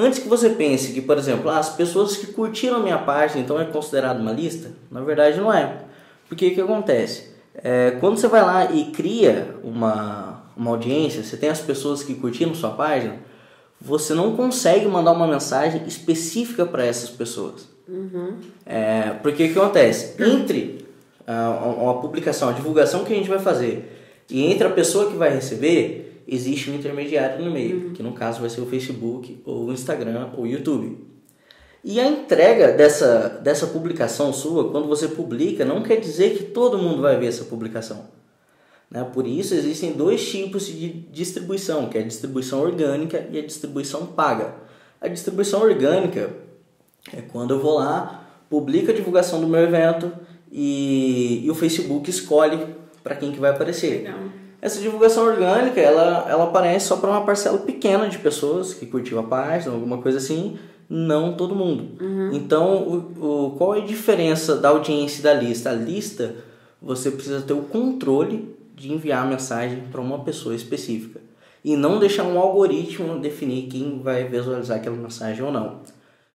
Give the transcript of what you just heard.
Antes que você pense que, por exemplo, ah, as pessoas que curtiram a minha página então é considerado uma lista, na verdade não é. Porque o que acontece? É, quando você vai lá e cria uma, uma audiência, você tem as pessoas que curtiram sua página, você não consegue mandar uma mensagem específica para essas pessoas. Uhum. É, porque o que acontece? Entre uh, uma publicação, a divulgação que a gente vai fazer e entre a pessoa que vai receber, existe um intermediário no meio, uhum. que no caso vai ser o Facebook, ou o Instagram, ou o YouTube. E a entrega dessa, dessa publicação sua, quando você publica, não quer dizer que todo mundo vai ver essa publicação. Né? Por isso existem dois tipos de distribuição, que é a distribuição orgânica e a distribuição paga. A distribuição orgânica é quando eu vou lá, publico a divulgação do meu evento e, e o Facebook escolhe para quem que vai aparecer. Essa divulgação orgânica, ela, ela aparece só para uma parcela pequena de pessoas que curtiu a página, alguma coisa assim, não todo mundo. Uhum. Então, o, o, qual é a diferença da audiência e da lista? A lista, você precisa ter o controle de enviar a mensagem para uma pessoa específica e não deixar um algoritmo definir quem vai visualizar aquela mensagem ou não.